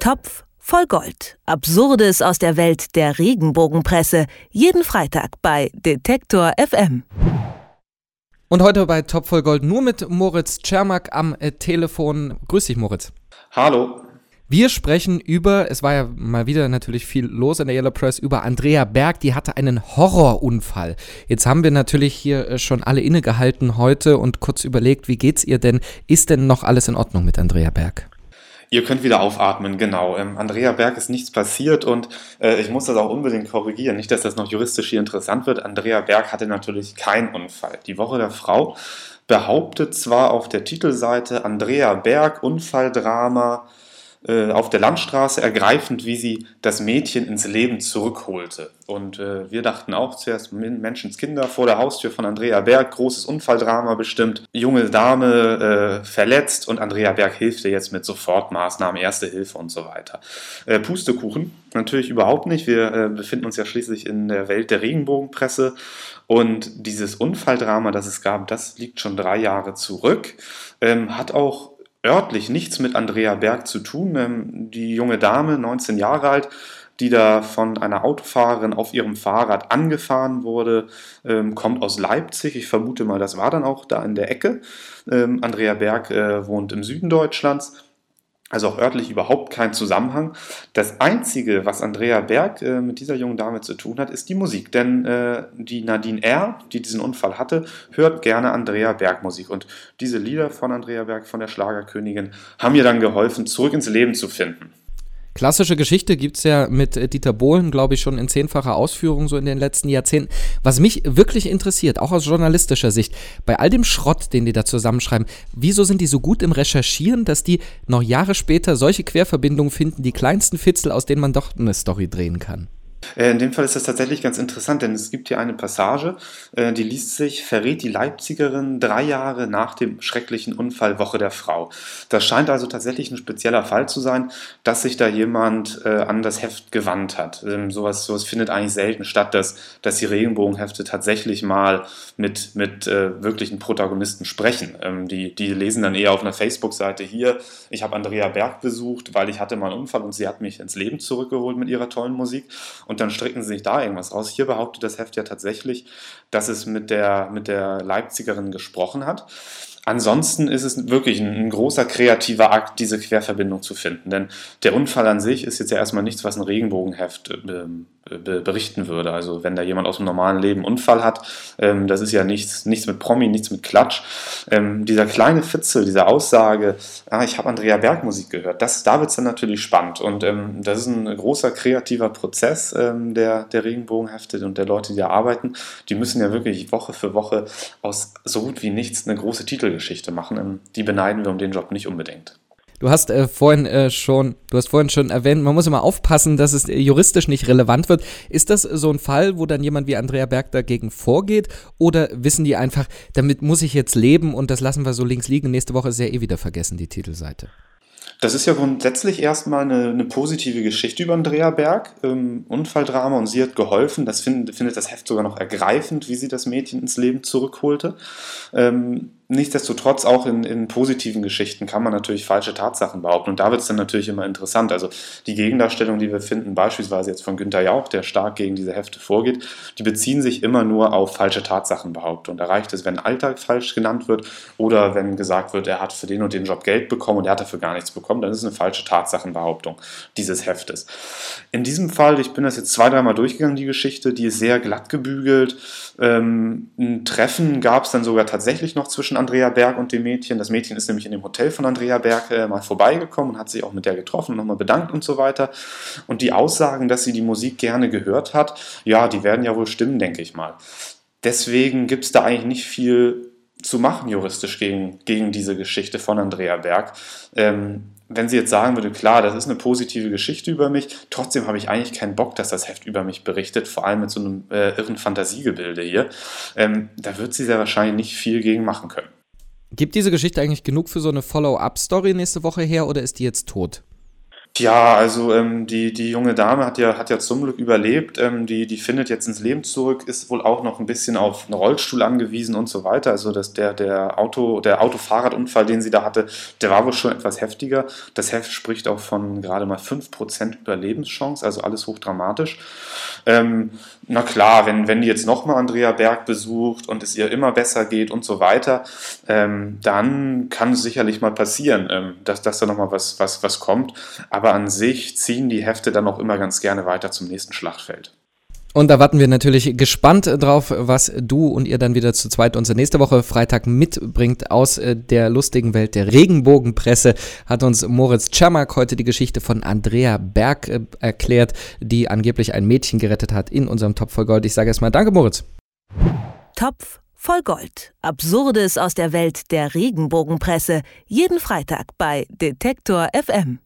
Topf voll Gold. Absurdes aus der Welt der Regenbogenpresse. Jeden Freitag bei Detektor FM. Und heute bei Top voll Gold nur mit Moritz Czermak am äh, Telefon. Grüß dich, Moritz. Hallo. Wir sprechen über, es war ja mal wieder natürlich viel los in der Yellow Press, über Andrea Berg, die hatte einen Horrorunfall. Jetzt haben wir natürlich hier äh, schon alle innegehalten heute und kurz überlegt, wie geht's ihr denn? Ist denn noch alles in Ordnung mit Andrea Berg? Ihr könnt wieder aufatmen, genau. Ähm, Andrea Berg ist nichts passiert und äh, ich muss das auch unbedingt korrigieren. Nicht, dass das noch juristisch hier interessant wird. Andrea Berg hatte natürlich keinen Unfall. Die Woche der Frau behauptet zwar auf der Titelseite Andrea Berg Unfalldrama äh, auf der Landstraße ergreifend, wie sie das Mädchen ins Leben zurückholte. Und äh, wir dachten auch zuerst, Menschenskinder vor der Haustür von Andrea Berg, großes Unfalldrama bestimmt, junge Dame äh, verletzt und Andrea Berg hilft ihr jetzt mit Sofortmaßnahmen, Erste Hilfe und so weiter. Äh, Pustekuchen, natürlich überhaupt nicht. Wir äh, befinden uns ja schließlich in der Welt der Regenbogenpresse und dieses Unfalldrama, das es gab, das liegt schon drei Jahre zurück, ähm, hat auch örtlich nichts mit Andrea Berg zu tun. Ähm, die junge Dame, 19 Jahre alt, die da von einer Autofahrerin auf ihrem Fahrrad angefahren wurde, ähm, kommt aus Leipzig. Ich vermute mal, das war dann auch da in der Ecke. Ähm, Andrea Berg äh, wohnt im Süden Deutschlands also auch örtlich überhaupt kein Zusammenhang. Das Einzige, was Andrea Berg äh, mit dieser jungen Dame zu tun hat, ist die Musik. Denn äh, die Nadine R., die diesen Unfall hatte, hört gerne Andrea Berg Musik. Und diese Lieder von Andrea Berg, von der Schlagerkönigin, haben ihr dann geholfen, zurück ins Leben zu finden. Klassische Geschichte gibt es ja mit äh, Dieter Bohlen, glaube ich, schon in zehnfacher Ausführung so in den letzten Jahrzehnten. Was mich wirklich interessiert, auch aus journalistischer Sicht, bei all dem Schrott, den die da zusammenschreiben, wieso sind die so gut im Recherchieren, dass die noch Jahre später solche Querverbindungen finden, die kleinsten Fitzel, aus denen man doch eine Story drehen kann? Äh, in dem Fall ist das tatsächlich ganz interessant, denn es gibt hier eine Passage, äh, die liest sich, verrät die Leipzigerin drei Jahre nach dem schrecklichen Unfall Woche der Frau. Das scheint also tatsächlich ein spezieller Fall zu sein, dass sich da jemand äh, an das Heft gewandt hat. Ähm, sowas, sowas findet eigentlich selten statt, dass, dass die Regenbogenhefte tatsächlich mal mit, mit wirklichen Protagonisten sprechen. Ähm, die, die lesen dann eher auf einer Facebook-Seite hier, ich habe Andrea Berg besucht, weil ich hatte mal einen Unfall und sie hat mich ins Leben zurückgeholt mit ihrer tollen Musik und dann stricken sie sich da irgendwas raus. Hier behauptet das Heft ja tatsächlich, dass es mit der, mit der Leipzigerin gesprochen hat. Ansonsten ist es wirklich ein, ein, großer kreativer Akt, diese Querverbindung zu finden. Denn der Unfall an sich ist jetzt ja erstmal nichts, was ein Regenbogenheft ähm, berichten würde. Also wenn da jemand aus dem normalen Leben Unfall hat, ähm, das ist ja nichts, nichts mit Promi, nichts mit Klatsch. Ähm, dieser kleine Fitzel, diese Aussage, ah, ich habe Andrea Berg Musik gehört, das, da wird es dann natürlich spannend. Und ähm, das ist ein großer kreativer Prozess ähm, der, der Regenbogenhefte und der Leute, die da arbeiten. Die müssen ja wirklich Woche für Woche aus so gut wie nichts eine große Titelgeschichte machen. Ähm, die beneiden wir um den Job nicht unbedingt. Du hast äh, vorhin äh, schon, du hast vorhin schon erwähnt, man muss immer aufpassen, dass es juristisch nicht relevant wird. Ist das so ein Fall, wo dann jemand wie Andrea Berg dagegen vorgeht? Oder wissen die einfach, damit muss ich jetzt leben und das lassen wir so links liegen? Nächste Woche ist ja eh wieder vergessen, die Titelseite. Das ist ja grundsätzlich erstmal eine, eine positive Geschichte über Andrea Berg, ähm, Unfalldrama und sie hat geholfen. Das find, findet das Heft sogar noch ergreifend, wie sie das Mädchen ins Leben zurückholte. Ähm, Nichtsdestotrotz auch in, in positiven Geschichten kann man natürlich falsche Tatsachen behaupten und da wird es dann natürlich immer interessant. Also die Gegendarstellung, die wir finden, beispielsweise jetzt von Günter Jauch, der stark gegen diese Hefte vorgeht, die beziehen sich immer nur auf falsche Tatsachenbehauptungen. Da reicht es, wenn Alltag falsch genannt wird oder wenn gesagt wird, er hat für den und den Job Geld bekommen und er hat dafür gar nichts bekommen, dann ist es eine falsche Tatsachenbehauptung dieses Heftes. In diesem Fall, ich bin das jetzt zwei, dreimal durchgegangen, die Geschichte, die ist sehr glatt gebügelt. Ähm, ein Treffen gab es dann sogar tatsächlich noch zwischen Andrea Berg und dem Mädchen. Das Mädchen ist nämlich in dem Hotel von Andrea Berg äh, mal vorbeigekommen und hat sich auch mit der getroffen und nochmal bedankt und so weiter. Und die Aussagen, dass sie die Musik gerne gehört hat, ja, die werden ja wohl stimmen, denke ich mal. Deswegen gibt es da eigentlich nicht viel zu machen juristisch gegen, gegen diese Geschichte von Andrea Berg. Ähm, wenn sie jetzt sagen würde, klar, das ist eine positive Geschichte über mich, trotzdem habe ich eigentlich keinen Bock, dass das Heft über mich berichtet, vor allem mit so einem äh, irren Fantasiegebilde hier, ähm, da wird sie sehr wahrscheinlich nicht viel gegen machen können. Gibt diese Geschichte eigentlich genug für so eine Follow-up-Story nächste Woche her oder ist die jetzt tot? Ja, also ähm, die, die junge Dame hat ja, hat ja zum Glück überlebt. Ähm, die, die findet jetzt ins Leben zurück, ist wohl auch noch ein bisschen auf einen Rollstuhl angewiesen und so weiter. Also dass der, der Auto, der Autofahrradunfall, den sie da hatte, der war wohl schon etwas heftiger. Das Heft spricht auch von gerade mal 5% Überlebenschance, also alles hochdramatisch. Ähm, na klar, wenn, wenn die jetzt nochmal Andrea Berg besucht und es ihr immer besser geht und so weiter, ähm, dann kann es sicherlich mal passieren, ähm, dass, dass da nochmal was, was, was kommt. Aber an sich ziehen die Hefte dann auch immer ganz gerne weiter zum nächsten Schlachtfeld. Und da warten wir natürlich gespannt drauf, was du und ihr dann wieder zu zweit uns nächste Woche Freitag mitbringt aus äh, der lustigen Welt der Regenbogenpresse. Hat uns Moritz Czermak heute die Geschichte von Andrea Berg äh, erklärt, die angeblich ein Mädchen gerettet hat in unserem Topf voll Gold. Ich sage erstmal Danke, Moritz. Topf voll Gold. Absurdes aus der Welt der Regenbogenpresse. Jeden Freitag bei Detektor FM.